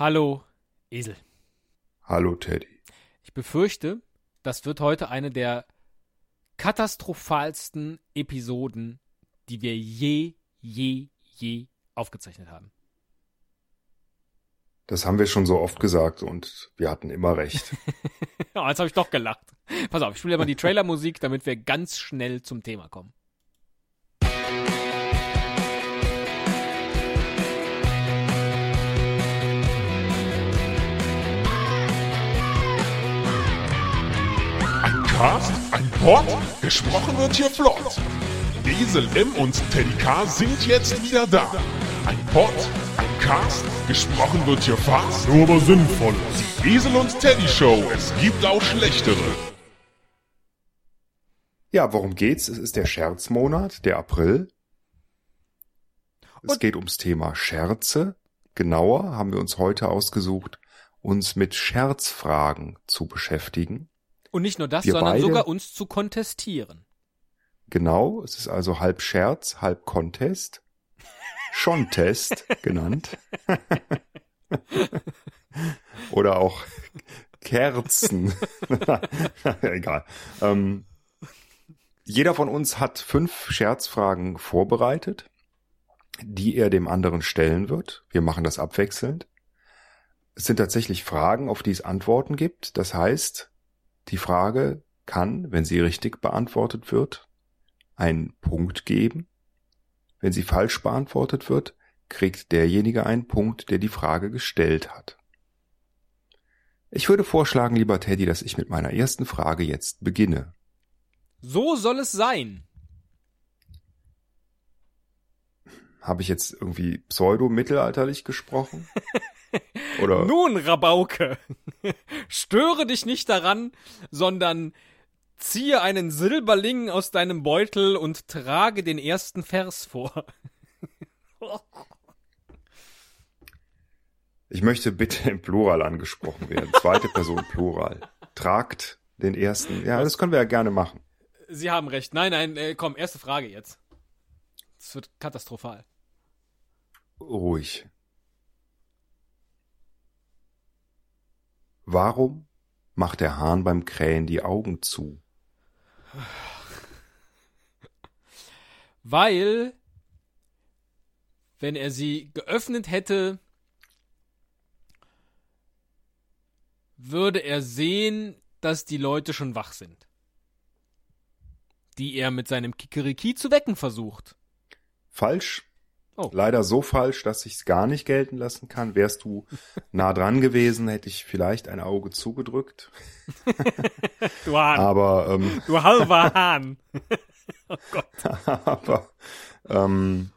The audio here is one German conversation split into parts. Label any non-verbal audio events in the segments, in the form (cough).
Hallo, Esel. Hallo, Teddy. Ich befürchte, das wird heute eine der katastrophalsten Episoden, die wir je, je, je aufgezeichnet haben. Das haben wir schon so oft gesagt und wir hatten immer recht. (laughs) oh, jetzt habe ich doch gelacht. Pass auf, ich spiele mal die (laughs) Trailermusik, damit wir ganz schnell zum Thema kommen. Pod, gesprochen wird hier flott. Esel M und Teddy K sind jetzt wieder da. Ein Pod, ein Cast, gesprochen wird hier fast, nur aber sinnvoll. Die Esel und Teddy Show, es gibt auch schlechtere. Ja, worum geht's? Es ist der Scherzmonat, der April. Es Und- geht ums Thema Scherze. Genauer haben wir uns heute ausgesucht, uns mit Scherzfragen zu beschäftigen. Und nicht nur das, Wir sondern beide- sogar uns zu kontestieren. Genau, es ist also halb Scherz, halb Contest. Schon Test (laughs) genannt. Oder auch Kerzen. (laughs) Egal. Ähm, jeder von uns hat fünf Scherzfragen vorbereitet, die er dem anderen stellen wird. Wir machen das abwechselnd. Es sind tatsächlich Fragen, auf die es Antworten gibt. Das heißt, die Frage kann, wenn sie richtig beantwortet wird, einen Punkt geben. Wenn sie falsch beantwortet wird, kriegt derjenige einen Punkt, der die Frage gestellt hat. Ich würde vorschlagen, lieber Teddy, dass ich mit meiner ersten Frage jetzt beginne. So soll es sein. Habe ich jetzt irgendwie pseudo-mittelalterlich gesprochen? (laughs) (laughs) Oder Nun, Rabauke, (laughs) störe dich nicht daran, sondern ziehe einen Silberling aus deinem Beutel und trage den ersten Vers vor. (laughs) ich möchte bitte im Plural angesprochen werden. Zweite Person Plural. Tragt den ersten. Ja, das können wir ja gerne machen. Sie haben recht. Nein, nein, äh, komm, erste Frage jetzt. Das wird katastrophal. Ruhig. Warum macht der Hahn beim Krähen die Augen zu? Weil, wenn er sie geöffnet hätte, würde er sehen, dass die Leute schon wach sind. Die er mit seinem Kikeriki zu wecken versucht. Falsch. Oh. Leider so falsch, dass ich es gar nicht gelten lassen kann. Wärst du (laughs) nah dran gewesen, hätte ich vielleicht ein Auge zugedrückt. (laughs) Du Hahn. Aber, ähm, Du halber (laughs) Hahn. aber ähm,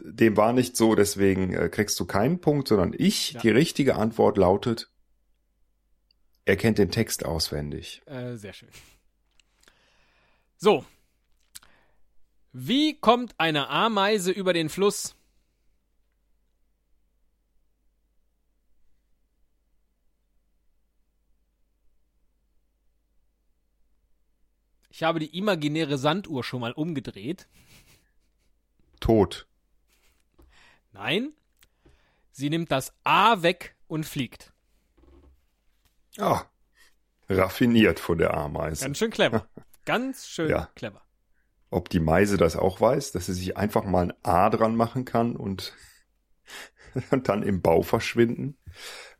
dem war nicht so, deswegen äh, kriegst du keinen Punkt, sondern ich. Ja. Die richtige Antwort lautet, er kennt den Text auswendig. Äh, sehr schön. So. Wie kommt eine Ameise über den Fluss? Ich habe die imaginäre Sanduhr schon mal umgedreht. Tot. Nein. Sie nimmt das A weg und fliegt. Ah, raffiniert von der Ameise. Ganz schön clever. (laughs) Ganz schön Ja. clever. Ob die Meise das auch weiß, dass sie sich einfach mal ein A dran machen kann und, (laughs) und dann im Bau verschwinden?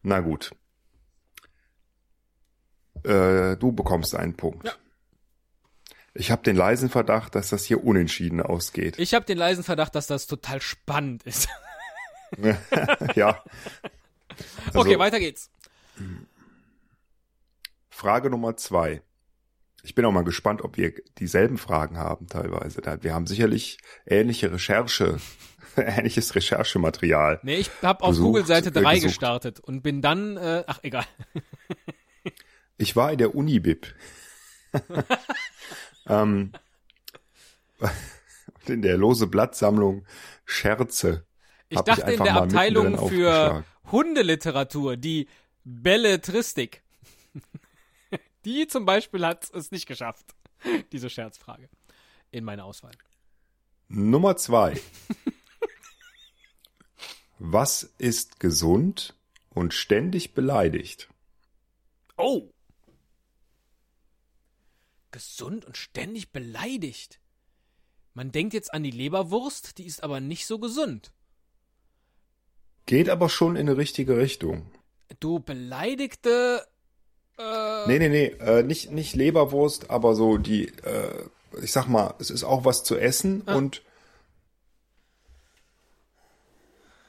Na gut. Äh, du bekommst einen Punkt. Ja. Ich habe den leisen Verdacht, dass das hier unentschieden ausgeht. Ich habe den leisen Verdacht, dass das total spannend ist. (laughs) (laughs) ja. Also, okay, weiter geht's. Frage Nummer zwei. Ich bin auch mal gespannt, ob wir dieselben Fragen haben teilweise. Wir haben sicherlich ähnliche Recherche, (laughs) ähnliches Recherchematerial. Nee, ich habe auf Google Seite äh, 3 gesucht. gestartet und bin dann, äh, ach egal. (laughs) Ich war in der Unibib. (laughs) ähm, und in der lose Blattsammlung Scherze. Ich dachte in einfach der Abteilung für. Hundeliteratur, die Belletristik. Die zum Beispiel hat es nicht geschafft, (laughs) diese Scherzfrage in meine Auswahl. Nummer zwei. Was ist gesund und ständig beleidigt. Oh. Gesund und ständig beleidigt. Man denkt jetzt an die Leberwurst, die ist aber nicht so gesund. Geht aber schon in eine richtige Richtung. Du beleidigte. Äh, Nee, nee, nee, äh, nicht, nicht Leberwurst, aber so die, äh, ich sag mal, es ist auch was zu essen Ah. und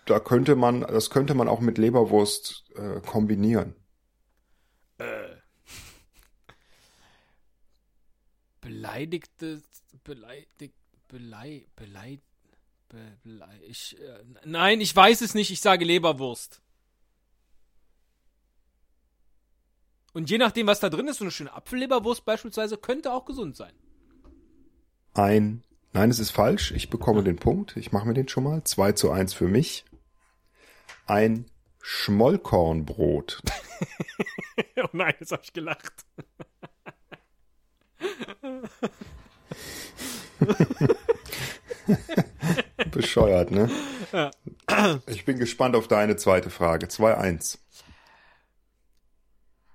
da könnte man, das könnte man auch mit Leberwurst äh, kombinieren. beleidigte. Beleidigt. Belei. Belei. Be, belei, ich, äh, nein, ich weiß es nicht. Ich sage Leberwurst. Und je nachdem, was da drin ist, so eine schöne Apfelleberwurst beispielsweise, könnte auch gesund sein. Ein, nein, es ist falsch, ich bekomme den Punkt, ich mache mir den schon mal, 2 zu 1 für mich. Ein Schmollkornbrot. (laughs) oh nein, jetzt habe ich gelacht. (laughs) Bescheuert, ne? Ich bin gespannt auf deine zweite Frage. 2-1.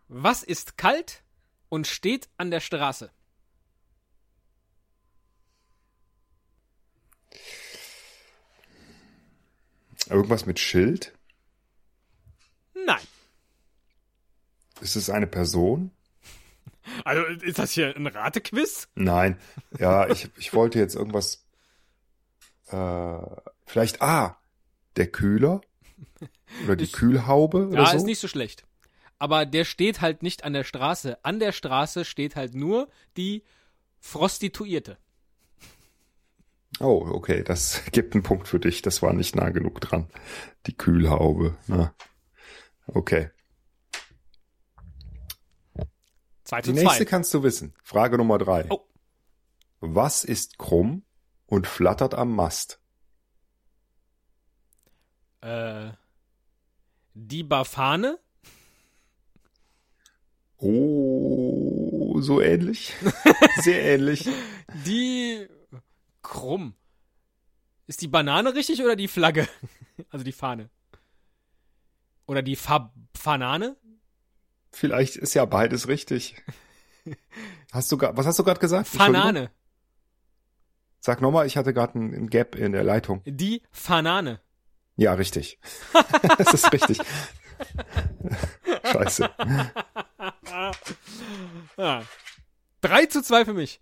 Was ist kalt und steht an der Straße? Irgendwas mit Schild? Nein. Ist es eine Person? Also ist das hier ein Ratequiz? Nein. Ja, ich, ich wollte jetzt irgendwas. Äh, vielleicht, ah, der Kühler? Oder die Ich- Kühlhaube oder Ja, so? ist nicht so schlecht. Aber der steht halt nicht an der Straße. An der Straße steht halt nur die Prostituierte. Oh, okay, das (laughs) gibt einen Punkt für dich. Das war nicht nah genug dran. Die Kühlhaube. Na. Okay. 2 Die zu nächste 2. kannst du wissen. Frage Nummer drei. Oh. Was ist krumm und flattert am Mast? Äh, die Bafane? Oh, so ähnlich. (laughs) Sehr ähnlich. Die krumm. Ist die Banane richtig oder die Flagge? (laughs) Also die Fahne. Oder die Fa Fanane? Vielleicht ist ja beides richtig. Hast du, was hast du gerade gesagt? Fanane. Sag nochmal, ich hatte gerade einen Gap in der Leitung. Die Fanane. Ja, richtig. (laughs) das ist richtig. (laughs) Scheiße. (laughs) Ja. 3 zu 2 für mich.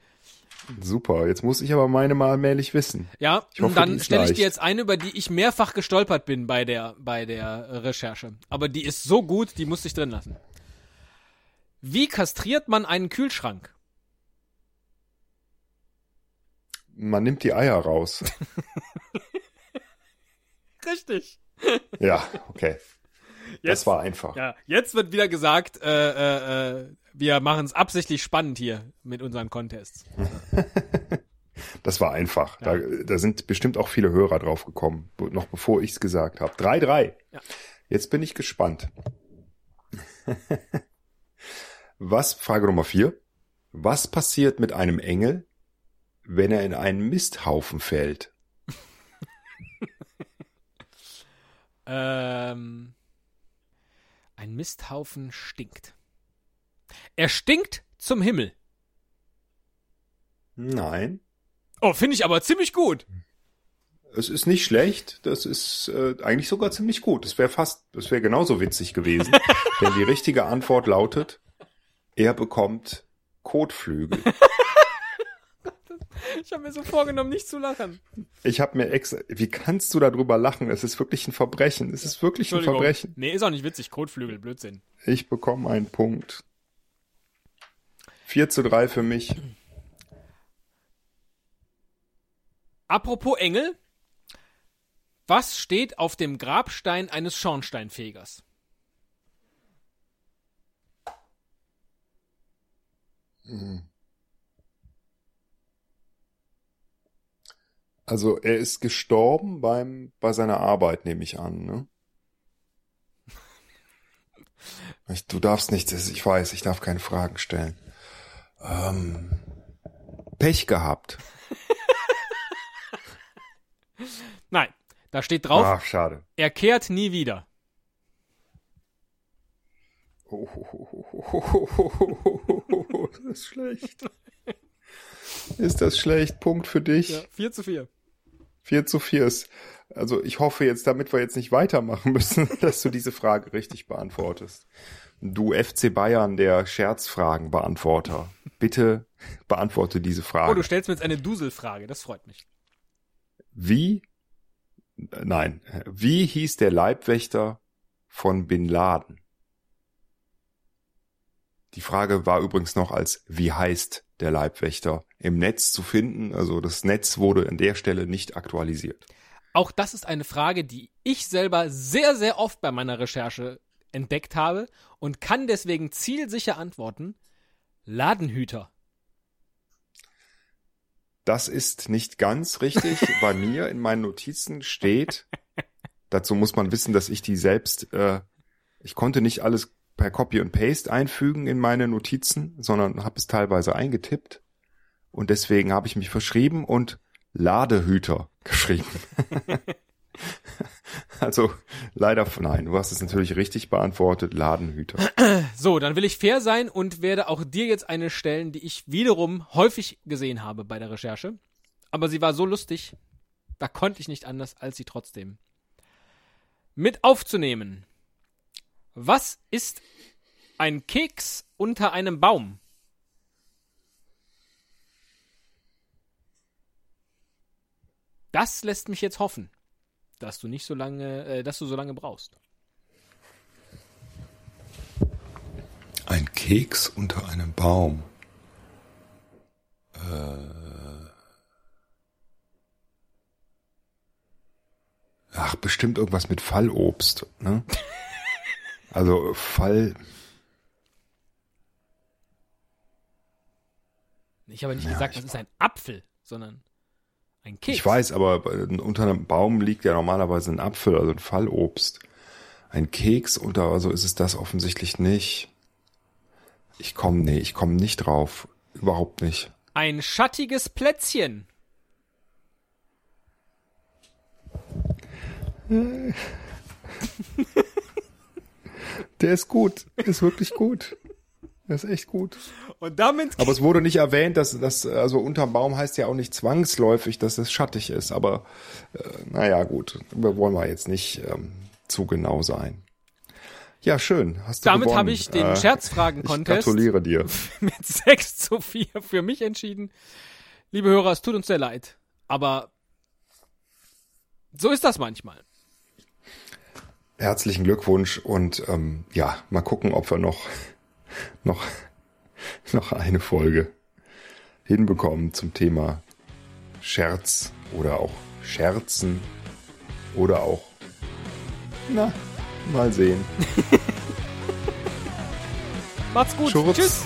Super. Jetzt muss ich aber meine mal allmählich wissen. Ja, Ich hoffe, dann stelle ich dir jetzt eine, über die ich mehrfach gestolpert bin bei der, bei der Recherche. Aber die ist so gut, die musste ich drin lassen. Wie kastriert man einen Kühlschrank? Man nimmt die Eier raus. (laughs) Richtig. Ja, okay. Das Jetzt, war einfach. ja, jetzt wird wieder gesagt, äh, äh, äh, wir machen es absichtlich spannend hier mit unseren Contests. (laughs) Das war einfach. Da, da sind bestimmt auch viele Hörer drauf gekommen, noch bevor ich es gesagt habe. 3-3. Ja. Jetzt bin ich gespannt. (laughs) Was, Frage Nummer 4. Was passiert mit einem Engel, wenn er in einen Misthaufen fällt? (laughs) Ähm, ein Misthaufen stinkt. Er stinkt zum Himmel. Nein. Oh, finde ich aber ziemlich gut. Es ist nicht schlecht, das ist äh, eigentlich sogar ziemlich gut. Es wäre fast, es wäre genauso witzig gewesen, (laughs) denn die richtige Antwort lautet, er bekommt Kotflügel. Ich habe mir so vorgenommen, nicht zu lachen. Ich habe mir extra, wie kannst du darüber lachen? Es ist wirklich ein Verbrechen. Es ist wirklich ein. Verbrechen. Nee, ist auch nicht witzig. Kotflügel, Blödsinn. Ich bekomme einen Punkt. 4 zu 3 für mich. Apropos Engel. Was steht auf dem Grabstein eines Schornsteinfegers? Also er ist gestorben beim bei seiner Arbeit, nehme ich an. Ne? Ich, du darfst nichts, ich weiß, ich darf keine Fragen stellen. Ähm, Pech gehabt. Nein, da steht drauf, Ach, schade. er kehrt nie wieder. Oh, das ist schlecht. Ist das schlecht? Punkt für dich. Ja, 4 zu 4. 4 zu 4 ist. Also ich hoffe jetzt, damit wir jetzt nicht weitermachen müssen, (laughs) dass du diese Frage richtig beantwortest. Du FC Bayern, der Scherzfragenbeantworter. Bitte beantworte diese Frage. Oh, du stellst mir jetzt eine Duselfrage, das freut mich. Wie? Nein. Wie hieß der Leibwächter von Bin Laden? Die Frage war übrigens noch als wie heißt der Leibwächter im Netz zu finden. Also das Netz wurde an der Stelle nicht aktualisiert. Auch das ist eine Frage, die ich selber sehr, sehr oft bei meiner Recherche entdeckt habe und kann deswegen zielsicher antworten. Ladenhüter. Das ist nicht ganz richtig. (laughs) Bei mir in meinen Notizen steht, dazu muss man wissen, dass ich die selbst, äh, ich konnte nicht alles per Copy und Paste einfügen in meine Notizen, sondern habe es teilweise eingetippt. Und deswegen habe ich mich verschrieben und Ladehüter (laughs) geschrieben. also leider nein, du hast es natürlich richtig beantwortet, Ladenhüter. (clears throat) So, dann will ich fair sein und werde auch dir jetzt eine stellen, die ich wiederum häufig gesehen habe bei der Recherche. Aber sie war so lustig, da konnte ich nicht anders, als sie trotzdem mit aufzunehmen. Was ist ein Keks unter einem Baum? Das lässt mich jetzt hoffen, dass du nicht so lange, äh, dass du so lange brauchst. Ein Keks unter einem Baum. Äh. Ach, bestimmt irgendwas mit Fallobst, ne? Also Fall. Ich habe nicht Ja, gesagt, das ist ein Apfel, sondern ein Keks. Ich weiß, aber unter einem Baum liegt ja normalerweise ein Apfel, also ein Fallobst. Ein Keks unter, also ist es das offensichtlich nicht. Ich komme, nee, ich komme nicht drauf. Überhaupt nicht. Ein schattiges Plätzchen. (laughs) Der ist gut. Ist wirklich gut. Der ist echt gut. Und damit Aber es wurde nicht erwähnt, dass das, also unterm Baum heißt ja auch nicht zwangsläufig, dass es schattig ist. Aber äh, naja, gut. Wir wollen wir jetzt nicht ähm, zu genau sein. Ja, schön. Hast du Damit habe ich den Äh, Ich Scherzfragen-Contest gratuliere dir. (laughs) mit 6 zu 4 für mich entschieden. Liebe Hörer, es tut uns sehr leid. Aber so ist das manchmal. Herzlichen Glückwunsch und ähm, ja, mal gucken, ob wir noch, (laughs) noch, noch eine Folge hinbekommen zum Thema Scherz oder auch Scherzen oder auch, na, mal sehen. (laughs) Macht's gut. Schurz. Tschüss.